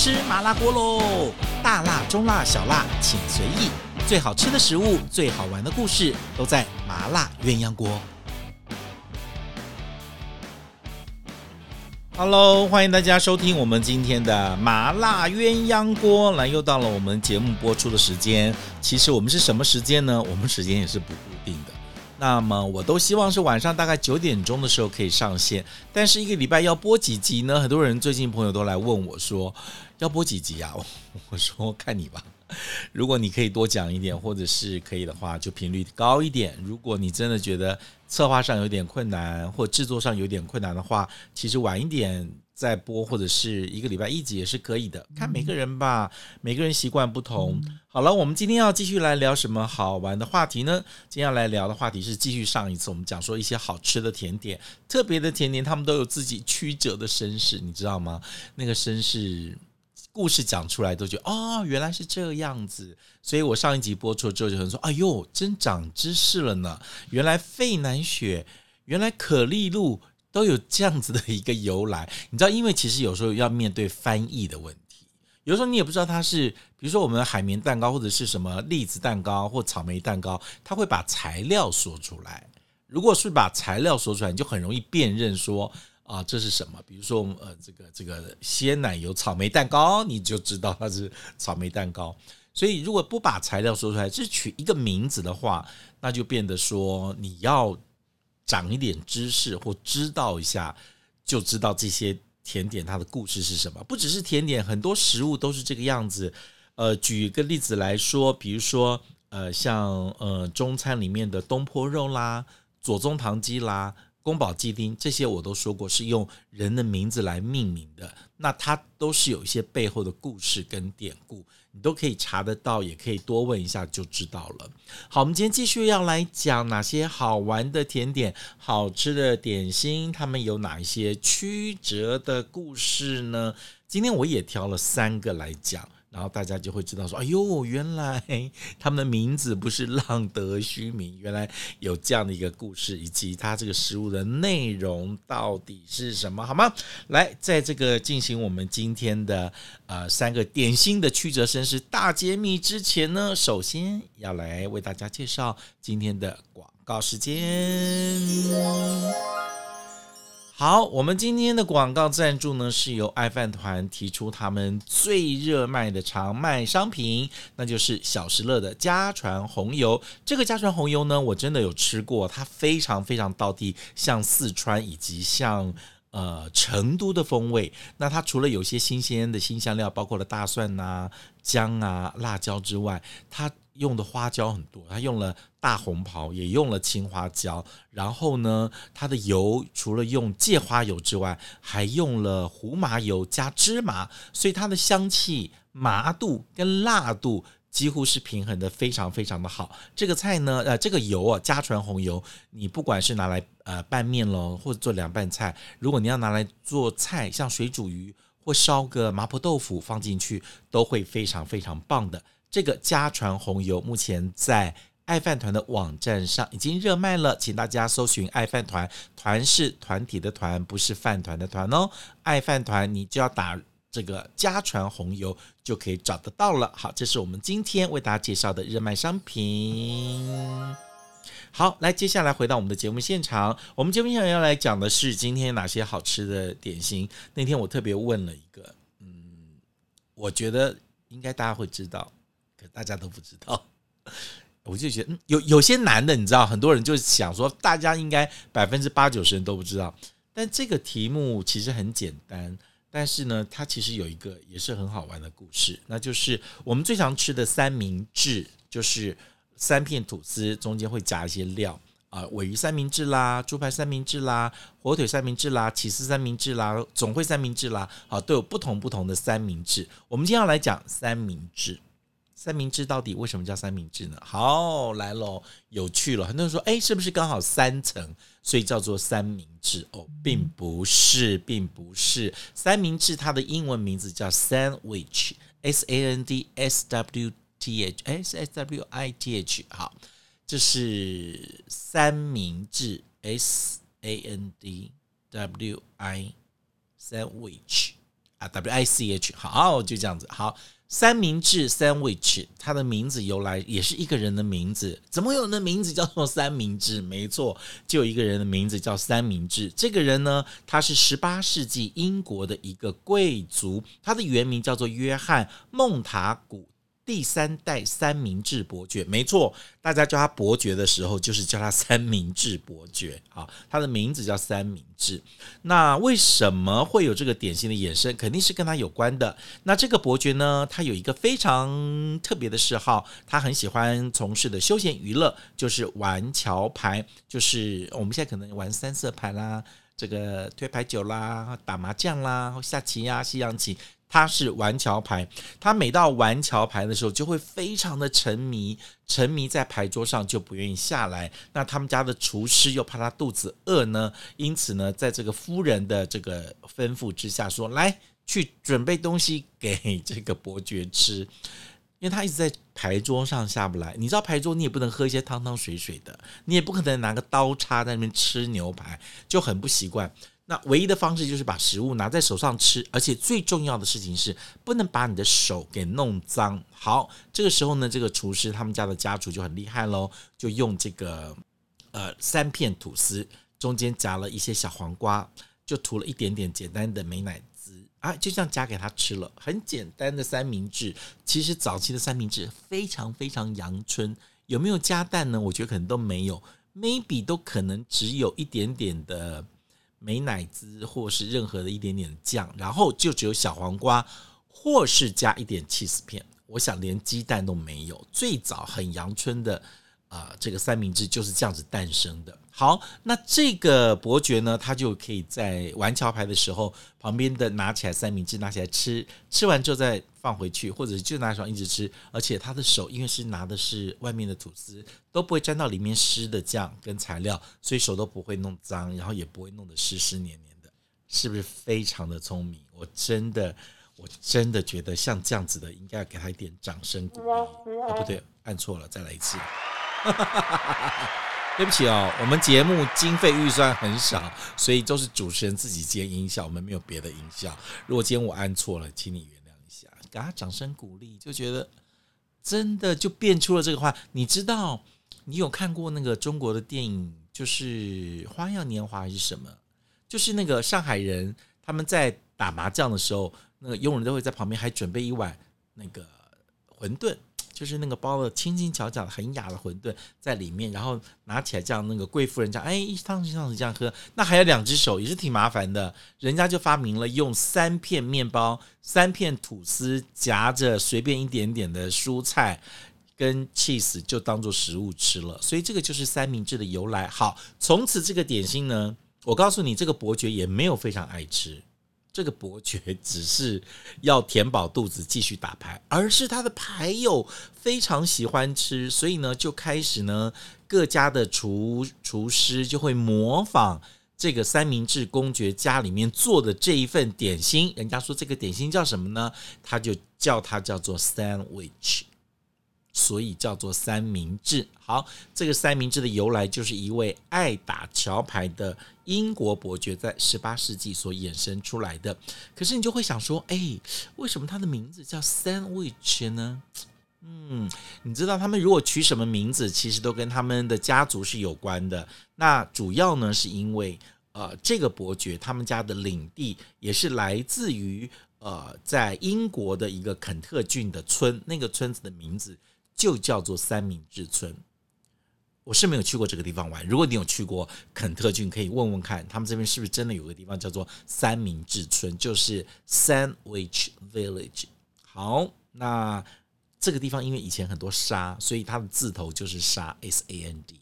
吃麻辣锅喽！大辣、中辣、小辣，请随意。最好吃的食物，最好玩的故事，都在麻辣鸳鸯锅。Hello，欢迎大家收听我们今天的麻辣鸳鸯锅。来，又到了我们节目播出的时间。其实我们是什么时间呢？我们时间也是不固定的。那么我都希望是晚上大概九点钟的时候可以上线，但是一个礼拜要播几集呢？很多人最近朋友都来问我说，要播几集啊？我说看你吧，如果你可以多讲一点，或者是可以的话，就频率高一点。如果你真的觉得策划上有点困难，或制作上有点困难的话，其实晚一点。再播或者是一个礼拜一集也是可以的，看每个人吧，每个人习惯不同。好了，我们今天要继续来聊什么好玩的话题呢？今天要来聊的话题是继续上一次我们讲说一些好吃的甜点，特别的甜点，他们都有自己曲折的身世，你知道吗？那个身世故事讲出来都觉得哦，原来是这样子。所以我上一集播出之后就很说，哎呦，真长知识了呢！原来费南雪，原来可丽露。都有这样子的一个由来，你知道，因为其实有时候要面对翻译的问题，有时候你也不知道它是，比如说我们海绵蛋糕或者是什么栗子蛋糕或草莓蛋糕，它会把材料说出来。如果是把材料说出来，你就很容易辨认说啊，这是什么？比如说呃，这个这个鲜奶油草莓蛋糕，你就知道它是草莓蛋糕。所以如果不把材料说出来，只取一个名字的话，那就变得说你要。长一点知识或知道一下，就知道这些甜点它的故事是什么。不只是甜点，很多食物都是这个样子。呃，举一个例子来说，比如说，呃，像呃中餐里面的东坡肉啦、左宗棠鸡啦、宫保鸡丁这些，我都说过是用人的名字来命名的。那它都是有一些背后的故事跟典故。你都可以查得到，也可以多问一下就知道了。好，我们今天继续要来讲哪些好玩的甜点、好吃的点心，他们有哪一些曲折的故事呢？今天我也挑了三个来讲。然后大家就会知道说，哎呦，原来他们的名字不是浪得虚名，原来有这样的一个故事，以及它这个食物的内容到底是什么，好吗？来，在这个进行我们今天的呃三个点心的曲折身世大揭秘之前呢，首先要来为大家介绍今天的广告时间。好，我们今天的广告赞助呢，是由爱饭团提出他们最热卖的常卖商品，那就是小时乐的家传红油。这个家传红油呢，我真的有吃过，它非常非常道地，像四川以及像呃成都的风味。那它除了有些新鲜的新香料，包括了大蒜啊、姜啊、辣椒之外，它用的花椒很多，它用了大红袍，也用了青花椒。然后呢，它的油除了用芥花油之外，还用了胡麻油加芝麻，所以它的香气、麻度跟辣度几乎是平衡的，非常非常的好。这个菜呢，呃，这个油啊，家传红油，你不管是拿来呃拌面喽，或者做凉拌菜，如果你要拿来做菜，像水煮鱼或烧个麻婆豆腐放进去，都会非常非常棒的。这个家传红油目前在爱饭团的网站上已经热卖了，请大家搜寻爱饭团，团是团体的团，不是饭团的团哦。爱饭团，你就要打这个家传红油就可以找得到了。好，这是我们今天为大家介绍的热卖商品。好，来，接下来回到我们的节目现场，我们节目现场要来讲的是今天有哪些好吃的点心。那天我特别问了一个，嗯，我觉得应该大家会知道。可大家都不知道，我就觉得嗯有有些难的，你知道，很多人就想说，大家应该百分之八九十人都不知道。但这个题目其实很简单，但是呢，它其实有一个也是很好玩的故事，那就是我们最常吃的三明治，就是三片吐司中间会夹一些料啊，鮪鱼三明治啦，猪排三明治啦，火腿三明治啦，起司三明治啦，总会三明治啦，啊，都有不同不同的三明治。我们今天要来讲三明治。三明治到底为什么叫三明治呢？好，来喽，有趣了。很多人说，诶，是不是刚好三层，所以叫做三明治？哦，并不是，并不是。三明治它的英文名字叫 sandwich，s a n d s w t h，s s w i t h。好，这是三明治，s a n d w i，sandwich。啊，W I C H，好，就这样子。好，三明治 （sandwich） 它的名字由来也是一个人的名字，怎么有人的名字叫做三明治？没错，就有一个人的名字叫三明治。这个人呢，他是十八世纪英国的一个贵族，他的原名叫做约翰·孟塔古。第三代三明治伯爵，没错，大家叫他伯爵的时候，就是叫他三明治伯爵。啊，他的名字叫三明治。那为什么会有这个典型的衍生？肯定是跟他有关的。那这个伯爵呢，他有一个非常特别的嗜好，他很喜欢从事的休闲娱乐就是玩桥牌，就是我们现在可能玩三色牌啦，这个推牌九啦，打麻将啦，下棋呀，西洋棋。他是玩桥牌，他每到玩桥牌的时候就会非常的沉迷，沉迷在牌桌上就不愿意下来。那他们家的厨师又怕他肚子饿呢，因此呢，在这个夫人的这个吩咐之下说，说来去准备东西给这个伯爵吃，因为他一直在牌桌上下不来。你知道牌桌你也不能喝一些汤汤水水的，你也不可能拿个刀叉在那边吃牛排，就很不习惯。那唯一的方式就是把食物拿在手上吃，而且最重要的事情是不能把你的手给弄脏。好，这个时候呢，这个厨师他们家的家厨就很厉害喽，就用这个呃三片吐司，中间夹了一些小黄瓜，就涂了一点点简单的美乃滋啊，就这样夹给他吃了。很简单的三明治，其实早期的三明治非常非常阳春，有没有加蛋呢？我觉得可能都没有，maybe 都可能只有一点点的。美乃滋，或是任何的一点点的酱，然后就只有小黄瓜，或是加一点 cheese 片。我想连鸡蛋都没有。最早很阳春的啊、这个三明治就是这样子诞生的。好，那这个伯爵呢，他就可以在玩桥牌的时候，旁边的拿起来三明治，拿起来吃，吃完之后再放回去，或者就拿手一直吃。而且他的手因为是拿的是外面的吐司，都不会沾到里面湿的酱跟材料，所以手都不会弄脏，然后也不会弄得湿湿黏黏的，是不是非常的聪明？我真的，我真的觉得像这样子的，应该要给他一点掌声鼓励。哦，不对，按错了，再来一次。对不起哦，我们节目经费预算很少，所以都是主持人自己接音效，我们没有别的音效。如果今天我按错了，请你原谅一下，给他掌声鼓励，就觉得真的就变出了这个话。你知道，你有看过那个中国的电影，就是《花样年华》还是什么？就是那个上海人他们在打麻将的时候，那个佣人都会在旁边还准备一碗那个馄饨。就是那个包的轻轻巧巧的很雅的馄饨在里面，然后拿起来这样，那个贵妇人家，哎，一汤匙一汤匙这样喝，那还有两只手也是挺麻烦的。人家就发明了用三片面包、三片吐司夹着随便一点点的蔬菜跟 cheese 就当做食物吃了，所以这个就是三明治的由来。好，从此这个点心呢，我告诉你，这个伯爵也没有非常爱吃。这个伯爵 只是要填饱肚子继续打牌，而是他的牌友非常喜欢吃，所以呢，就开始呢，各家的厨厨师就会模仿这个三明治公爵家里面做的这一份点心。人家说这个点心叫什么呢？他就叫它叫做 sandwich。所以叫做三明治。好，这个三明治的由来就是一位爱打桥牌的英国伯爵在十八世纪所衍生出来的。可是你就会想说，哎，为什么他的名字叫 sandwich 呢？嗯，你知道他们如果取什么名字，其实都跟他们的家族是有关的。那主要呢，是因为呃，这个伯爵他们家的领地也是来自于呃，在英国的一个肯特郡的村，那个村子的名字。就叫做三明治村，我是没有去过这个地方玩。如果你有去过肯特郡，可以问问看，他们这边是不是真的有个地方叫做三明治村，就是 Sandwich Village。好，那这个地方因为以前很多沙，所以它的字头就是沙 S A N D。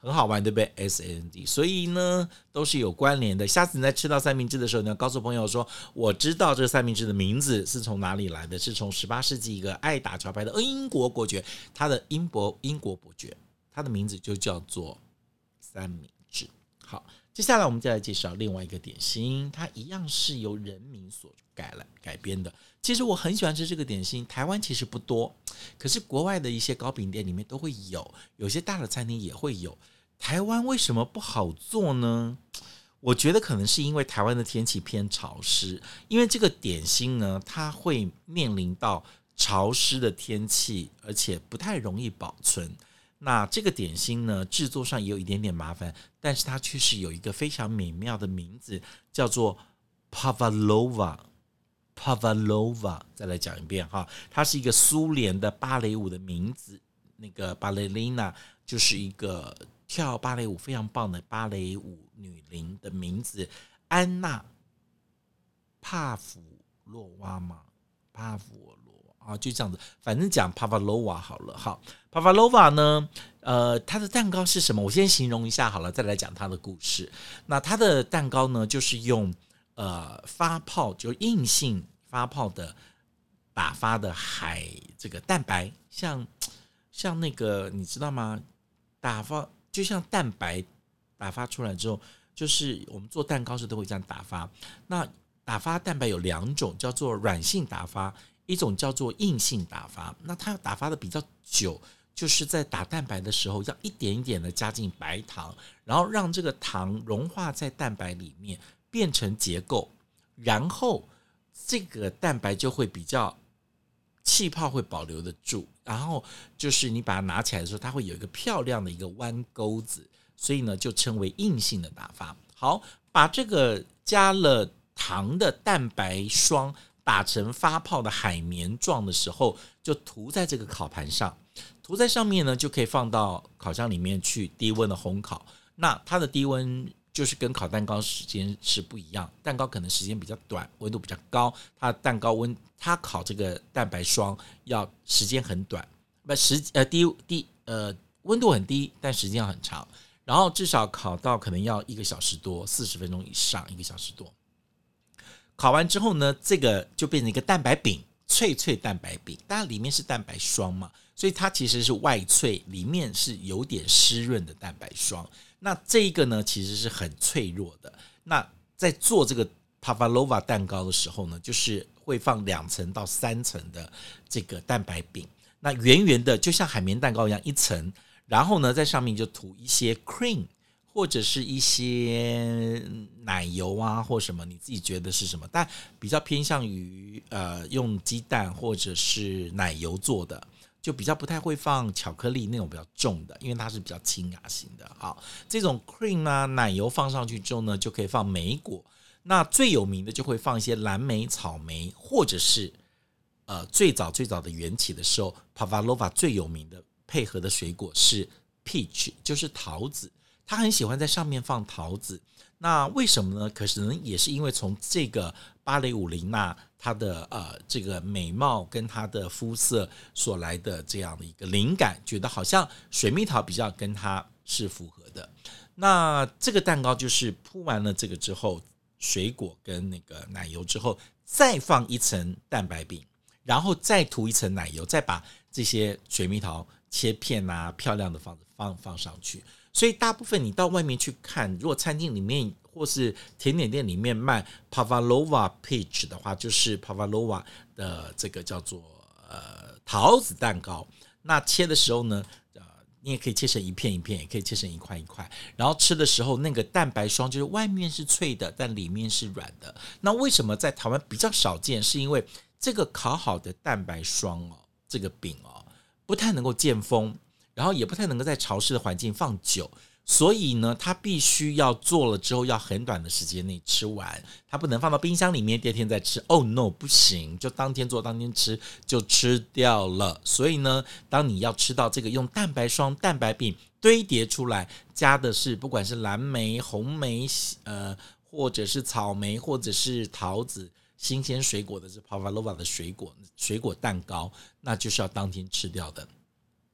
很好玩，对不对？S A N D，所以呢都是有关联的。下次你在吃到三明治的时候，你要告诉朋友说：“我知道这三明治的名字是从哪里来的，是从十八世纪一个爱打桥牌的英国伯爵，他的英国英国伯爵，他的名字就叫做三明治。”好，接下来我们再来介绍另外一个点心，它一样是由人民所改来改编的。其实我很喜欢吃这个点心，台湾其实不多，可是国外的一些糕饼店里面都会有，有些大的餐厅也会有。台湾为什么不好做呢？我觉得可能是因为台湾的天气偏潮湿，因为这个点心呢，它会面临到潮湿的天气，而且不太容易保存。那这个点心呢，制作上也有一点点麻烦，但是它却是有一个非常美妙的名字，叫做 Pavlova。Pavlova，再来讲一遍哈，它是一个苏联的芭蕾舞的名字，那个芭蕾琳娜就是一个。跳芭蕾舞非常棒的芭蕾舞女伶的名字安娜帕夫洛娃吗？帕夫啊，就这样子，反正讲帕夫洛娃好了。好，帕夫洛娃呢，呃，它的蛋糕是什么？我先形容一下好了，再来讲它的故事。那它的蛋糕呢，就是用呃发泡，就硬性发泡的打发的海这个蛋白，像像那个你知道吗？打发。就像蛋白打发出来之后，就是我们做蛋糕时都会这样打发。那打发蛋白有两种，叫做软性打发，一种叫做硬性打发。那它要打发的比较久，就是在打蛋白的时候，要一点一点的加进白糖，然后让这个糖融化在蛋白里面，变成结构，然后这个蛋白就会比较。气泡会保留得住，然后就是你把它拿起来的时候，它会有一个漂亮的一个弯钩子，所以呢就称为硬性的打发。好，把这个加了糖的蛋白霜打成发泡的海绵状的时候，就涂在这个烤盘上，涂在上面呢就可以放到烤箱里面去低温的烘烤。那它的低温。就是跟烤蛋糕时间是不一样，蛋糕可能时间比较短，温度比较高。它蛋糕温，它烤这个蛋白霜要时间很短，不时呃低低呃温度很低，但时间要很长。然后至少烤到可能要一个小时多，四十分钟以上，一个小时多。烤完之后呢，这个就变成一个蛋白饼，脆脆蛋白饼。但里面是蛋白霜嘛，所以它其实是外脆，里面是有点湿润的蛋白霜。那这一个呢，其实是很脆弱的。那在做这个 Pavlova 蛋糕的时候呢，就是会放两层到三层的这个蛋白饼，那圆圆的，就像海绵蛋糕一样一层，然后呢，在上面就涂一些 cream 或者是一些奶油啊，或什么你自己觉得是什么，但比较偏向于呃用鸡蛋或者是奶油做的。就比较不太会放巧克力那种比较重的，因为它是比较清雅型的。好，这种 cream 啊，奶油放上去之后呢，就可以放莓果。那最有名的就会放一些蓝莓、草莓，或者是呃最早最早的缘起的时候，Pavlova 最有名的配合的水果是 peach，就是桃子。他很喜欢在上面放桃子。那为什么呢？可是，也是因为从这个芭蕾舞琳娜她的呃这个美貌跟她的肤色所来的这样的一个灵感，觉得好像水蜜桃比较跟她是符合的。那这个蛋糕就是铺完了这个之后，水果跟那个奶油之后，再放一层蛋白饼，然后再涂一层奶油，再把这些水蜜桃切片啊，漂亮的放放放上去。所以大部分你到外面去看，如果餐厅里面或是甜点店里面卖 Pavlova peach 的话，就是 Pavlova 的这个叫做呃桃子蛋糕。那切的时候呢，呃，你也可以切成一片一片，也可以切成一块一块。然后吃的时候，那个蛋白霜就是外面是脆的，但里面是软的。那为什么在台湾比较少见？是因为这个烤好的蛋白霜哦，这个饼哦，不太能够见风。然后也不太能够在潮湿的环境放久，所以呢，它必须要做了之后要很短的时间内吃完，它不能放到冰箱里面第二天再吃。Oh no，不行，就当天做当天吃就吃掉了。所以呢，当你要吃到这个用蛋白霜蛋白饼堆叠出来，加的是不管是蓝莓、红莓，呃，或者是草莓，或者是桃子，新鲜水果的是 Pavlova 的水果水果蛋糕，那就是要当天吃掉的。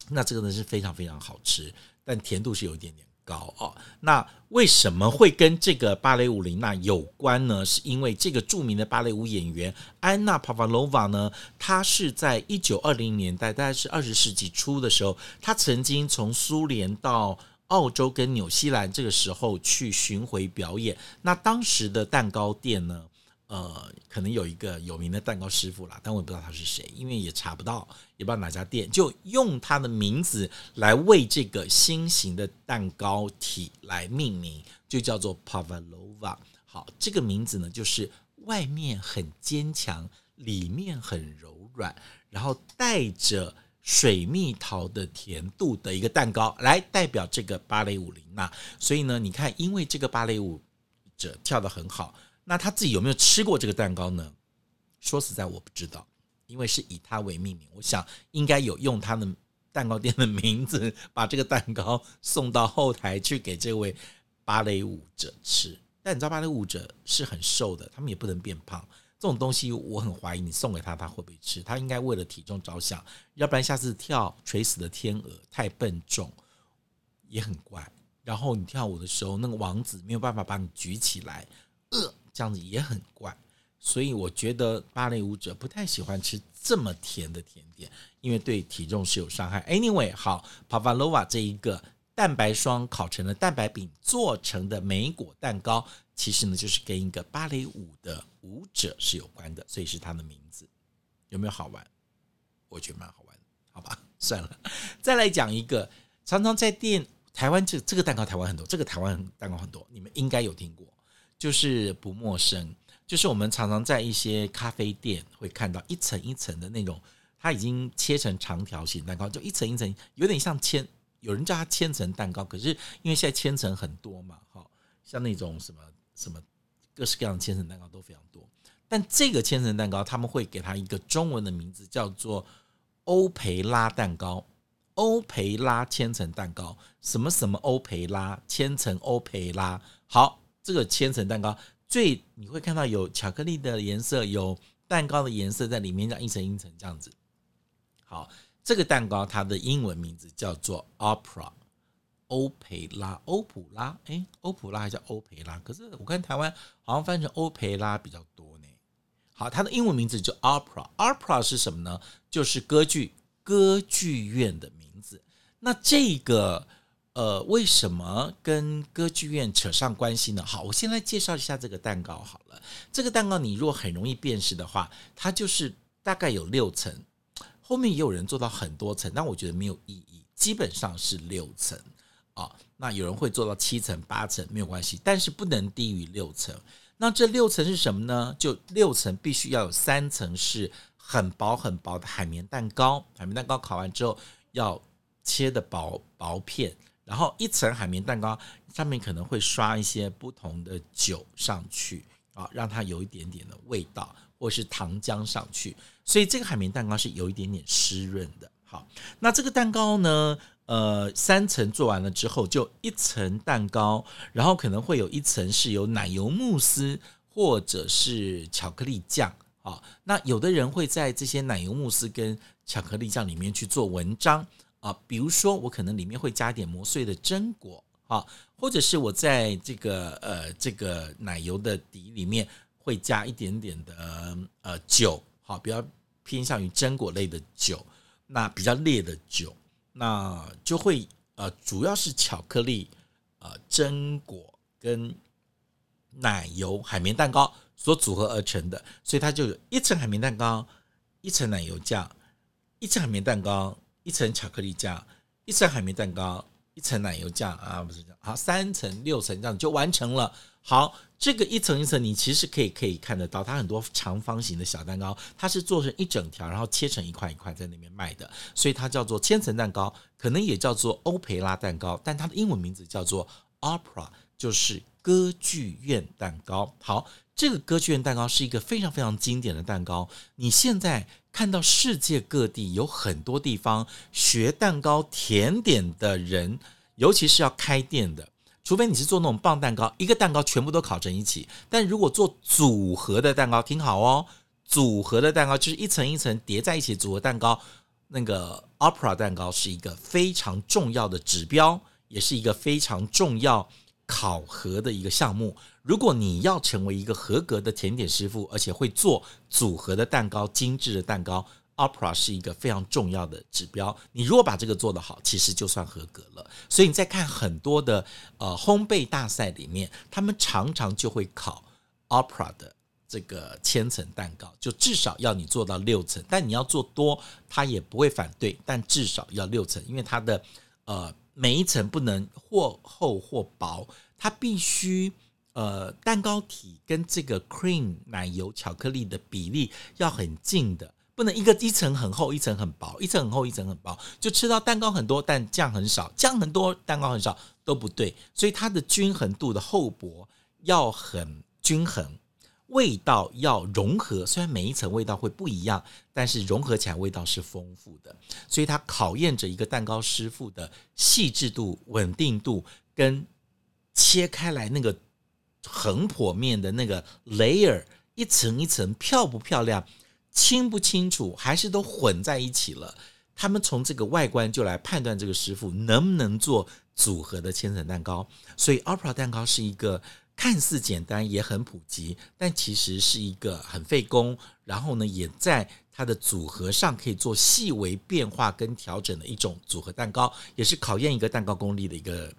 那这个呢是非常非常好吃，但甜度是有一点点高哦。那为什么会跟这个芭蕾舞琳娜有关呢？是因为这个著名的芭蕾舞演员安娜·帕瓦罗娃呢，她是在一九二零年代，大概是二十世纪初的时候，她曾经从苏联到澳洲跟纽西兰，这个时候去巡回表演。那当时的蛋糕店呢？呃，可能有一个有名的蛋糕师傅啦，但我也不知道他是谁，因为也查不到，也不知道哪家店，就用他的名字来为这个新型的蛋糕体来命名，就叫做 Pavlova。好，这个名字呢，就是外面很坚强，里面很柔软，然后带着水蜜桃的甜度的一个蛋糕，来代表这个芭蕾舞琳娜。所以呢，你看，因为这个芭蕾舞者跳得很好，那他自己有没有吃过这个蛋糕呢？说实在，我不知道。因为是以他为命名，我想应该有用他的蛋糕店的名字把这个蛋糕送到后台去给这位芭蕾舞者吃。但你知道芭蕾舞者是很瘦的，他们也不能变胖。这种东西我很怀疑你送给他，他会不会吃？他应该为了体重着想，要不然下次跳垂死的天鹅太笨重也很怪。然后你跳舞的时候，那个王子没有办法把你举起来，呃，这样子也很怪。所以我觉得芭蕾舞者不太喜欢吃这么甜的甜点，因为对体重是有伤害。Anyway，好，Pavlova 这一个蛋白霜烤成了蛋白饼做成的莓果蛋糕，其实呢就是跟一个芭蕾舞的舞者是有关的，所以是他的名字。有没有好玩？我觉得蛮好玩，好吧，算了。再来讲一个，常常在店台湾这这个蛋糕台湾很多，这个台湾蛋糕很多，你们应该有听过，就是不陌生。就是我们常常在一些咖啡店会看到一层一层的那种，它已经切成长条形蛋糕，就一层一层，有点像千，有人叫它千层蛋糕。可是因为现在千层很多嘛，哈，像那种什么什么各式各样的千层蛋糕都非常多。但这个千层蛋糕他们会给它一个中文的名字，叫做欧培拉蛋糕。欧培拉千层蛋糕，什么什么欧培拉千层欧培拉。好，这个千层蛋糕。最你会看到有巧克力的颜色，有蛋糕的颜色在里面，这样一层一层这样子。好，这个蛋糕它的英文名字叫做 Opera，欧培拉，欧普拉，诶，欧普拉还叫欧培拉？可是我看台湾好像翻成欧培拉比较多呢。好，它的英文名字叫 Opera，Opera 是什么呢？就是歌剧，歌剧院的名字。那这个。呃，为什么跟歌剧院扯上关系呢？好，我先来介绍一下这个蛋糕好了。这个蛋糕你如果很容易辨识的话，它就是大概有六层，后面也有人做到很多层，但我觉得没有意义，基本上是六层啊。那有人会做到七层、八层，没有关系，但是不能低于六层。那这六层是什么呢？就六层必须要有三层是很薄很薄的海绵蛋糕，海绵蛋糕烤完之后要切的薄薄片。然后一层海绵蛋糕上面可能会刷一些不同的酒上去啊，让它有一点点的味道，或是糖浆上去，所以这个海绵蛋糕是有一点点湿润的。好，那这个蛋糕呢，呃，三层做完了之后，就一层蛋糕，然后可能会有一层是有奶油慕斯或者是巧克力酱啊。那有的人会在这些奶油慕斯跟巧克力酱里面去做文章。啊，比如说我可能里面会加点磨碎的榛果，啊，或者是我在这个呃这个奶油的底里面会加一点点的呃酒，好，比较偏向于榛果类的酒，那比较烈的酒，那就会呃主要是巧克力、呃榛果跟奶油海绵蛋糕所组合而成的，所以它就有一层海绵蛋糕，一层奶油酱，一层海绵蛋糕。一层巧克力酱，一层海绵蛋糕，一层奶油酱啊，不是这样，好，三层六层这样就完成了。好，这个一层一层，你其实可以可以看得到，它很多长方形的小蛋糕，它是做成一整条，然后切成一块一块在那边卖的，所以它叫做千层蛋糕，可能也叫做欧培拉蛋糕，但它的英文名字叫做 Opera，就是歌剧院蛋糕。好。这个歌剧院蛋糕是一个非常非常经典的蛋糕。你现在看到世界各地有很多地方学蛋糕甜点的人，尤其是要开店的，除非你是做那种棒蛋糕，一个蛋糕全部都烤成一起。但如果做组合的蛋糕，听好哦，组合的蛋糕就是一层一层叠在一起组合蛋糕。那个 Opera 蛋糕是一个非常重要的指标，也是一个非常重要考核的一个项目。如果你要成为一个合格的甜点师傅，而且会做组合的蛋糕、精致的蛋糕，Opera 是一个非常重要的指标。你如果把这个做得好，其实就算合格了。所以你在看很多的呃烘焙大赛里面，他们常常就会考 Opera 的这个千层蛋糕，就至少要你做到六层。但你要做多，他也不会反对，但至少要六层，因为它的呃每一层不能或厚或薄。它必须呃蛋糕体跟这个 cream 奶油巧克力的比例要很近的，不能一个一层很厚，一层很薄，一层很厚，一层很薄，就吃到蛋糕很多但酱很少，酱很多蛋糕很少都不对，所以它的均衡度的厚薄要很均衡。味道要融合，虽然每一层味道会不一样，但是融合起来味道是丰富的。所以它考验着一个蛋糕师傅的细致度、稳定度，跟切开来那个横剖面的那个 layer，一层一层漂不漂亮、清不清楚，还是都混在一起了。他们从这个外观就来判断这个师傅能不能做组合的千层蛋糕。所以 Opera 蛋糕是一个。看似简单也很普及，但其实是一个很费工，然后呢，也在它的组合上可以做细微变化跟调整的一种组合蛋糕，也是考验一个蛋糕功力的一个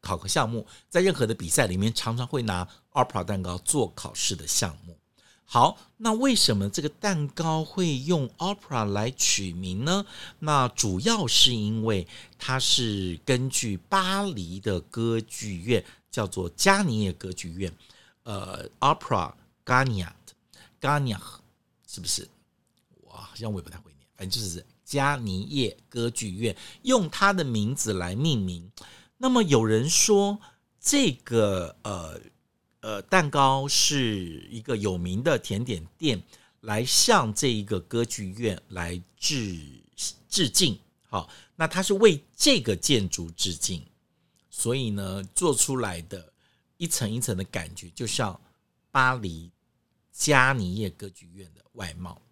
考核项目。在任何的比赛里面，常常会拿 Opera 蛋糕做考试的项目。好，那为什么这个蛋糕会用 Opera 来取名呢？那主要是因为它是根据巴黎的歌剧院。叫做加尼耶歌剧院，呃，Opera Garnier，Garnier 是不是？哇，好像我也不太会念，反正就是加尼耶歌剧院用它的名字来命名。那么有人说，这个呃呃蛋糕是一个有名的甜点店来向这一个歌剧院来致致敬。好，那它是为这个建筑致敬。所以呢，做出来的一层一层的感觉，就像巴黎加尼叶歌剧院的外貌。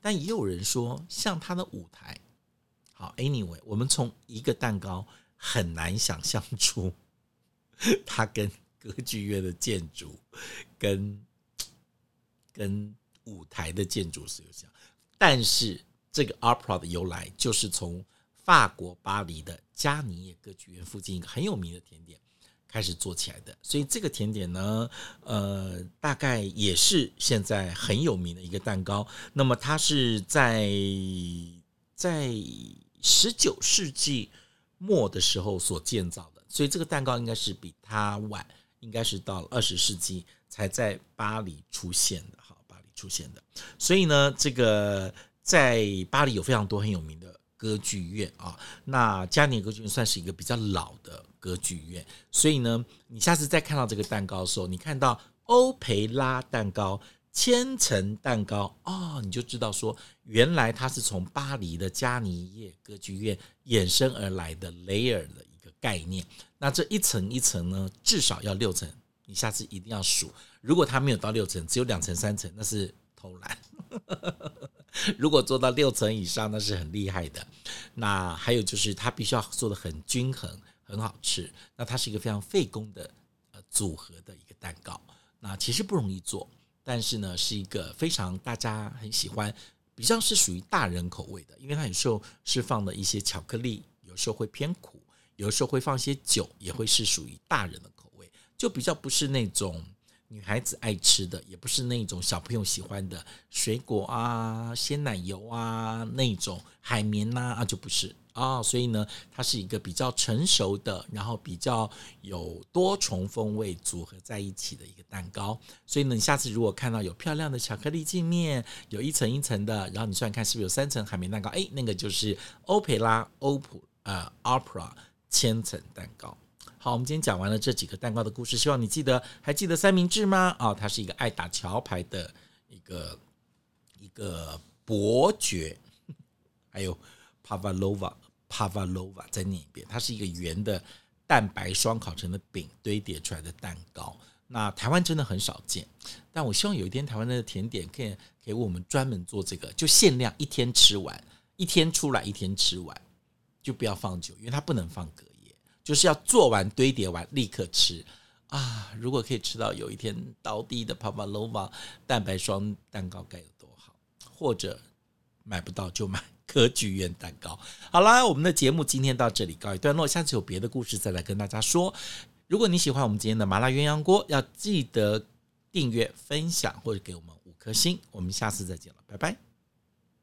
但也有人说，像它的舞台。好，anyway，我们从一个蛋糕很难想象出 它跟歌剧院的建筑跟跟舞台的建筑是有像。但是这个 opera 的由来，就是从。法国巴黎的加尼耶歌剧院附近一个很有名的甜点开始做起来的，所以这个甜点呢，呃，大概也是现在很有名的一个蛋糕。那么它是在在十九世纪末的时候所建造的，所以这个蛋糕应该是比它晚，应该是到了二十世纪才在巴黎出现的。好，巴黎出现的，所以呢，这个在巴黎有非常多很有名的。歌剧院啊，那加尼歌剧院算是一个比较老的歌剧院，所以呢，你下次再看到这个蛋糕的时候，你看到欧培拉蛋糕、千层蛋糕哦，你就知道说，原来它是从巴黎的加尼叶歌剧院衍生而来的 layer 的一个概念。那这一层一层呢，至少要六层，你下次一定要数。如果它没有到六层，只有两层、三层，那是偷懒。如果做到六层以上，那是很厉害的。那还有就是，它必须要做得很均衡，很好吃。那它是一个非常费工的呃组合的一个蛋糕。那其实不容易做，但是呢，是一个非常大家很喜欢，比较是属于大人口味的，因为它有时候是放的一些巧克力，有时候会偏苦，有时候会放些酒，也会是属于大人的口味，就比较不是那种。女孩子爱吃的也不是那种小朋友喜欢的水果啊、鲜奶油啊那种海绵呐啊，就不是啊、所以呢，它是一个比较成熟的，然后比较有多重风味组合在一起的一个蛋糕。所以呢，你下次如果看到有漂亮的巧克力镜面，有一层一层的，然后你算看是不是有三层海绵蛋糕，哎，那个就是欧培拉欧普呃 Opera 千层蛋糕。好，我们今天讲完了这几个蛋糕的故事，希望你记得，还记得三明治吗？啊、哦，他是一个爱打桥牌的一个一个伯爵，还有 Pavlova，Pavlova 再念一遍，它是一个圆的蛋白霜烤成的饼堆叠出来的蛋糕。那台湾真的很少见，但我希望有一天台湾的甜点可以可以为我们专门做这个，就限量一天吃完，一天出来一天吃完，就不要放久，因为它不能放隔。就是要做完堆叠完立刻吃啊！如果可以吃到有一天倒地的 Pavlova 蛋白霜蛋糕该有多好！或者买不到就买歌剧院蛋糕。好啦，我们的节目今天到这里告一段落，下次有别的故事再来跟大家说。如果你喜欢我们今天的麻辣鸳鸯锅，要记得订阅、分享或者给我们五颗星。我们下次再见了，拜拜。